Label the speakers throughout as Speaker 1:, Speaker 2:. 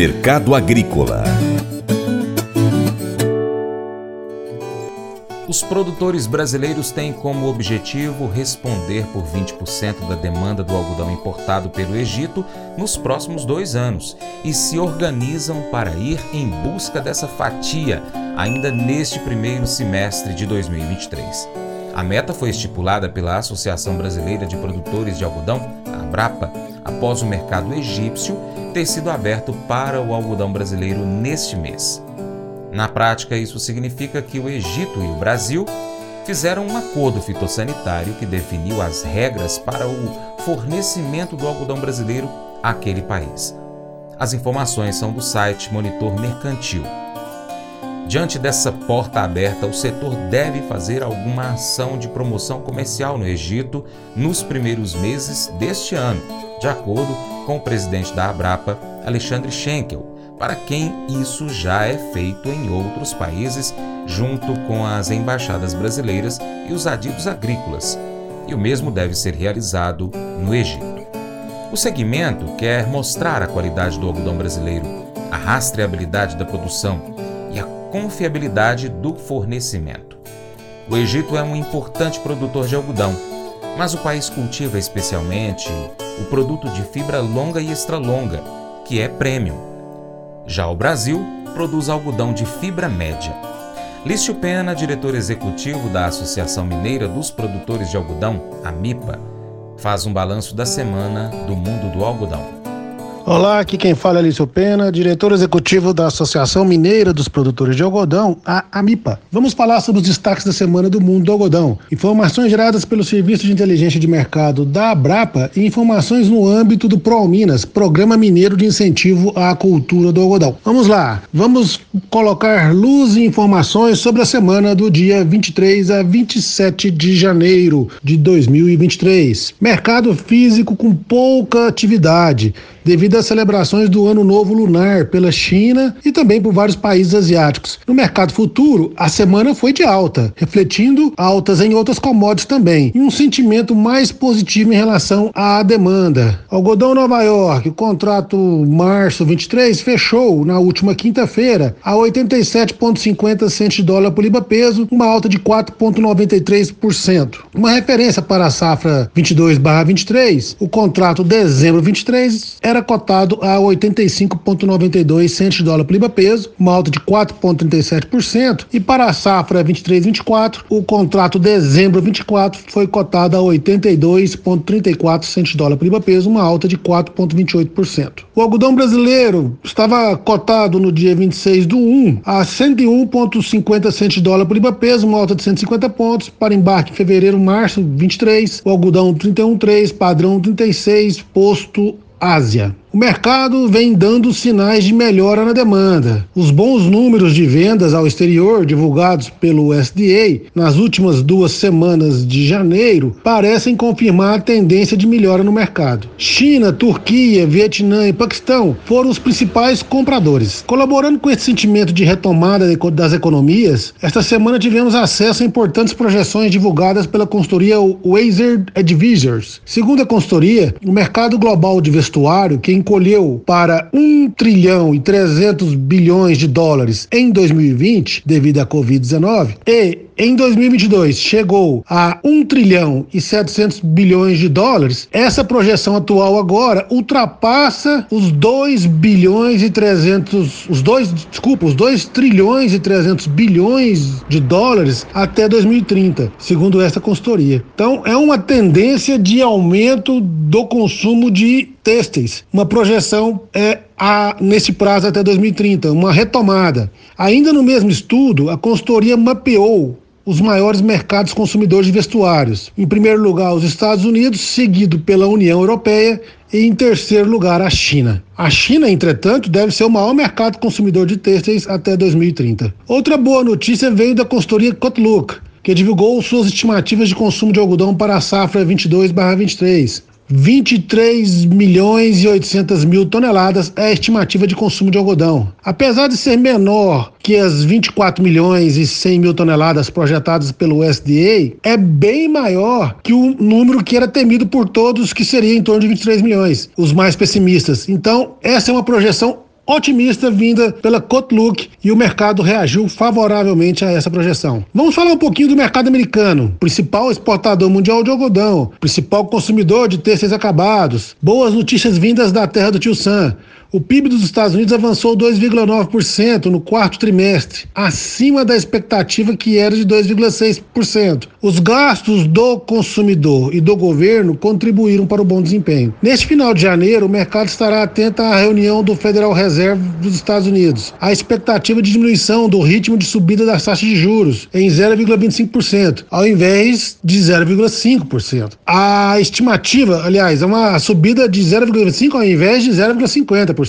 Speaker 1: Mercado Agrícola
Speaker 2: Os produtores brasileiros têm como objetivo responder por 20% da demanda do algodão importado pelo Egito nos próximos dois anos e se organizam para ir em busca dessa fatia ainda neste primeiro semestre de 2023. A meta foi estipulada pela Associação Brasileira de Produtores de Algodão, a Abrapa, após o mercado egípcio ter sido aberto para o algodão brasileiro neste mês. Na prática, isso significa que o Egito e o Brasil fizeram um acordo fitossanitário que definiu as regras para o fornecimento do algodão brasileiro àquele país. As informações são do site Monitor Mercantil. Diante dessa porta aberta, o setor deve fazer alguma ação de promoção comercial no Egito nos primeiros meses deste ano, de acordo com o presidente da Abrapa, Alexandre Schenkel, para quem isso já é feito em outros países, junto com as embaixadas brasileiras e os adidos agrícolas, e o mesmo deve ser realizado no Egito. O segmento quer mostrar a qualidade do algodão brasileiro, a rastreabilidade da produção e a confiabilidade do fornecimento. O Egito é um importante produtor de algodão, mas o país cultiva especialmente o produto de fibra longa e extra-longa, que é premium. Já o Brasil produz algodão de fibra média. Lício Pena, diretor executivo da Associação Mineira dos Produtores de Algodão, a MIPA, faz um balanço da semana do mundo do algodão.
Speaker 3: Olá, aqui quem fala é Lício Pena, diretor executivo da Associação Mineira dos Produtores de Algodão, a AMIPA. Vamos falar sobre os destaques da semana do mundo do algodão. Informações geradas pelo Serviço de Inteligência de Mercado da Abrapa e informações no âmbito do ProMinas, Programa Mineiro de Incentivo à Cultura do Algodão. Vamos lá, vamos colocar luz e informações sobre a semana do dia 23 a 27 de janeiro de 2023. Mercado físico com pouca atividade devido às celebrações do Ano Novo Lunar pela China e também por vários países asiáticos. No mercado futuro, a semana foi de alta, refletindo altas em outras commodities também, e um sentimento mais positivo em relação à demanda. Algodão Nova York, o contrato março 23 fechou na última quinta-feira a 87,50 centos de dólar por libra peso, uma alta de 4,93%. Uma referência para a safra 22/23, o contrato dezembro 23 era cotado a 85,92 centos de dólar por libra peso, uma alta de 4,37%, e para a safra 23-24, o contrato dezembro 24 foi cotado a 82,34 centos de dólar por libra peso, uma alta de 4,28%. O algodão brasileiro estava cotado no dia 26 do 1 a 101,50 centos de dólar por libra peso, uma alta de 150 pontos, para embarque em fevereiro, março 23, o algodão 31,3, padrão 36, posto Ásia. O mercado vem dando sinais de melhora na demanda. Os bons números de vendas ao exterior divulgados pelo SDA nas últimas duas semanas de janeiro parecem confirmar a tendência de melhora no mercado. China, Turquia, Vietnã e Paquistão foram os principais compradores. Colaborando com esse sentimento de retomada das economias, esta semana tivemos acesso a importantes projeções divulgadas pela consultoria Wazer Advisors. Segundo a consultoria, o mercado global de vestuário, que encolheu para 1 trilhão e 300 bilhões de dólares em 2020 devido à Covid-19 e em 2022 chegou a 1 trilhão e 700 bilhões de dólares, essa projeção atual agora ultrapassa os 2 bilhões e 300, os dois, desculpa, os 2 trilhões e 300 bilhões de dólares até 2030, segundo essa consultoria. Então, é uma tendência de aumento do consumo de têxteis. Uma projeção é a, nesse prazo até 2030, uma retomada. Ainda no mesmo estudo, a consultoria mapeou os maiores mercados consumidores de vestuários. Em primeiro lugar, os Estados Unidos, seguido pela União Europeia e em terceiro lugar, a China. A China, entretanto, deve ser o maior mercado consumidor de têxteis até 2030. Outra boa notícia veio da consultoria Cotlook, que divulgou suas estimativas de consumo de algodão para a safra 22/23. 23 milhões e 800 mil toneladas é a estimativa de consumo de algodão. Apesar de ser menor que as 24 milhões e 100 mil toneladas projetadas pelo USDA, é bem maior que o número que era temido por todos, que seria em torno de 23 milhões, os mais pessimistas. Então, essa é uma projeção otimista vinda pela Cotlook e o mercado reagiu favoravelmente a essa projeção. Vamos falar um pouquinho do mercado americano, principal exportador mundial de algodão, principal consumidor de têxteis acabados. Boas notícias vindas da terra do tio Sam. O PIB dos Estados Unidos avançou 2,9% no quarto trimestre, acima da expectativa que era de 2,6%. Os gastos do consumidor e do governo contribuíram para o bom desempenho. Neste final de janeiro, o mercado estará atento à reunião do Federal Reserve dos Estados Unidos. A expectativa de diminuição do ritmo de subida das taxas de juros em 0,25%, ao invés de 0,5%. A estimativa, aliás, é uma subida de 0,5% ao invés de 0,50%.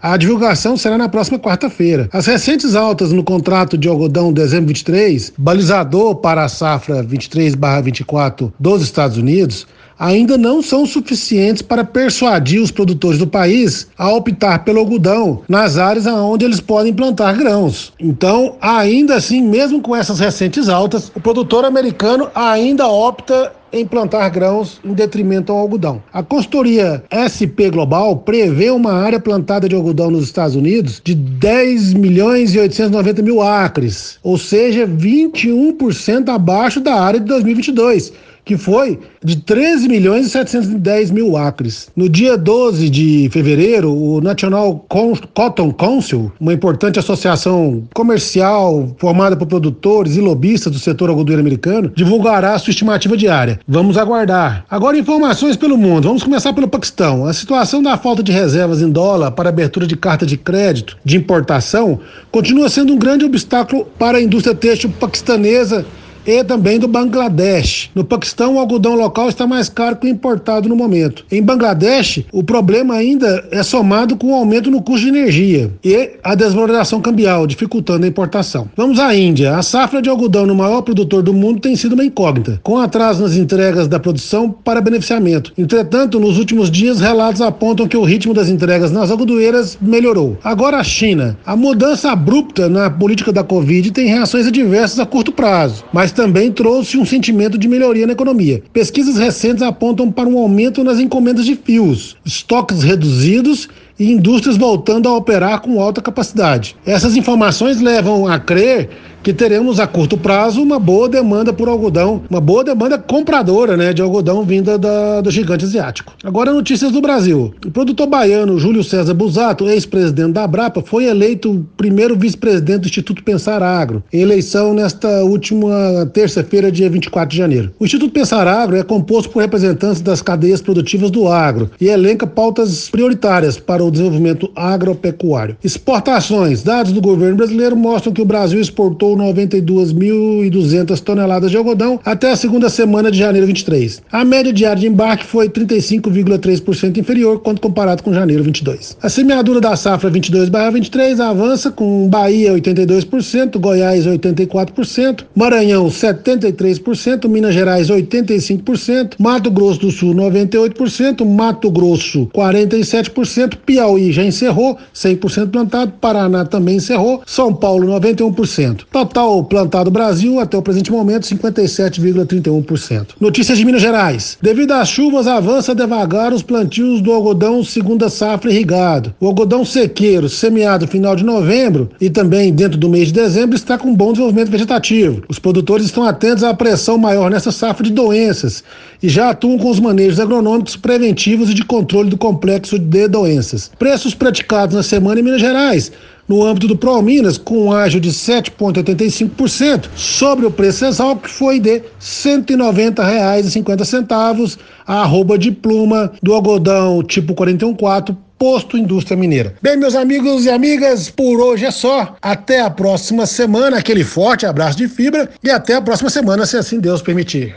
Speaker 3: A divulgação será na próxima quarta-feira. As recentes altas no contrato de algodão dezembro 23, balizador para a safra 23/24 dos Estados Unidos, ainda não são suficientes para persuadir os produtores do país a optar pelo algodão nas áreas onde eles podem plantar grãos. Então, ainda assim, mesmo com essas recentes altas, o produtor americano ainda opta em plantar grãos em detrimento ao algodão. A consultoria SP Global prevê uma área plantada de algodão nos Estados Unidos de 10 milhões e 890 mil acres, ou seja, 21% abaixo da área de 2022 que foi de 13 milhões e 710 mil acres. No dia 12 de fevereiro, o National Cotton Council, uma importante associação comercial formada por produtores e lobistas do setor algodoeiro americano, divulgará sua estimativa diária. Vamos aguardar. Agora, informações pelo mundo. Vamos começar pelo Paquistão. A situação da falta de reservas em dólar para abertura de carta de crédito de importação continua sendo um grande obstáculo para a indústria têxtil paquistanesa e também do Bangladesh. No Paquistão, o algodão local está mais caro que o importado no momento. Em Bangladesh, o problema ainda é somado com o aumento no custo de energia e a desvalorização cambial, dificultando a importação. Vamos à Índia. A safra de algodão no maior produtor do mundo tem sido uma incógnita, com atraso nas entregas da produção para beneficiamento. Entretanto, nos últimos dias, relatos apontam que o ritmo das entregas nas algodoeiras melhorou. Agora, a China. A mudança abrupta na política da Covid tem reações adversas a curto prazo, mas também trouxe um sentimento de melhoria na economia. Pesquisas recentes apontam para um aumento nas encomendas de fios, estoques reduzidos e indústrias voltando a operar com alta capacidade. Essas informações levam a crer que teremos a curto prazo uma boa demanda por algodão, uma boa demanda compradora né, de algodão vinda da, do gigante asiático. Agora, notícias do Brasil. O produtor baiano Júlio César Busato, ex-presidente da Abrapa, foi eleito primeiro vice-presidente do Instituto Pensar Agro, em eleição nesta última terça-feira, dia 24 de janeiro. O Instituto Pensar Agro é composto por representantes das cadeias produtivas do agro e elenca pautas prioritárias para o desenvolvimento agropecuário. Exportações. Dados do governo brasileiro mostram que o Brasil exportou exportou 92.200 toneladas de algodão até a segunda semana de janeiro 23. A média diária de embarque foi 35,3% inferior quando comparado com janeiro 22. A semeadura da safra 22/23 avança com Bahia 82%, Goiás 84%, Maranhão 73%, Minas Gerais 85%, Mato Grosso do Sul 98%, Mato Grosso 47%, Piauí já encerrou 100% plantado, Paraná também encerrou, São Paulo 91%. Total plantado Brasil, até o presente momento, 57,31%. Notícias de Minas Gerais. Devido às chuvas, avança devagar os plantios do algodão segunda safra irrigado. O algodão sequeiro, semeado final de novembro e também dentro do mês de dezembro, está com bom desenvolvimento vegetativo. Os produtores estão atentos à pressão maior nessa safra de doenças e já atuam com os manejos agronômicos preventivos e de controle do complexo de doenças. Preços praticados na semana em Minas Gerais no âmbito do ProMinas, com um ágio de 7,85% sobre o preço exalto, que foi de R$ 190,50 a arroba de pluma do algodão tipo 414 Posto Indústria Mineira. Bem, meus amigos e amigas, por hoje é só. Até a próxima semana, aquele forte abraço de fibra e até a próxima semana, se assim Deus permitir.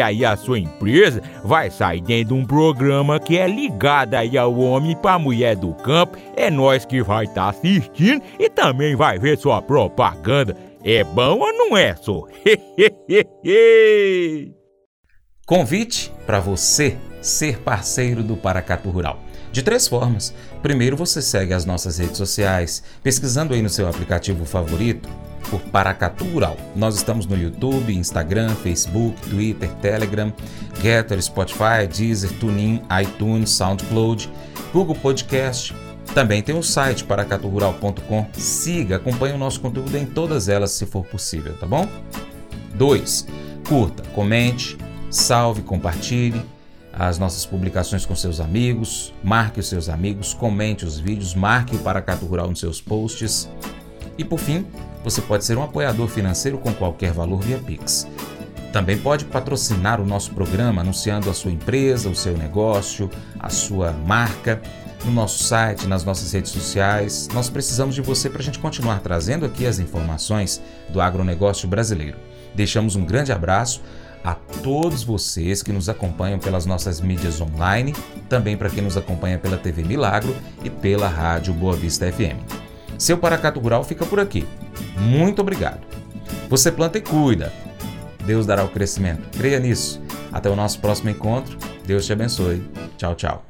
Speaker 1: aí a sua empresa vai sair dentro de um programa que é ligado aí ao homem para mulher do campo. É nós que vai estar tá assistindo e também vai ver sua propaganda. É bom ou não é, só?
Speaker 2: Convite para você ser parceiro do Paracatu Rural. De três formas. Primeiro, você segue as nossas redes sociais, pesquisando aí no seu aplicativo favorito por Paracatu Rural. Nós estamos no YouTube, Instagram, Facebook, Twitter, Telegram, Getter, Spotify, Deezer, TuneIn, iTunes, SoundCloud, Google Podcast. Também tem o site paracaturural.com. Siga, acompanhe o nosso conteúdo em todas elas se for possível, tá bom? 2. Curta, comente, salve, compartilhe as nossas publicações com seus amigos, marque os seus amigos, comente os vídeos, marque o Paracato Rural nos seus posts. E por fim, você pode ser um apoiador financeiro com qualquer valor via Pix. Também pode patrocinar o nosso programa anunciando a sua empresa, o seu negócio, a sua marca no nosso site, nas nossas redes sociais. Nós precisamos de você para a gente continuar trazendo aqui as informações do agronegócio brasileiro. Deixamos um grande abraço a todos vocês que nos acompanham pelas nossas mídias online, também para quem nos acompanha pela TV Milagro e pela Rádio Boa Vista FM. Seu Paracato Rural fica por aqui. Muito obrigado. Você planta e cuida. Deus dará o crescimento. Creia nisso. Até o nosso próximo encontro. Deus te abençoe. Tchau, tchau.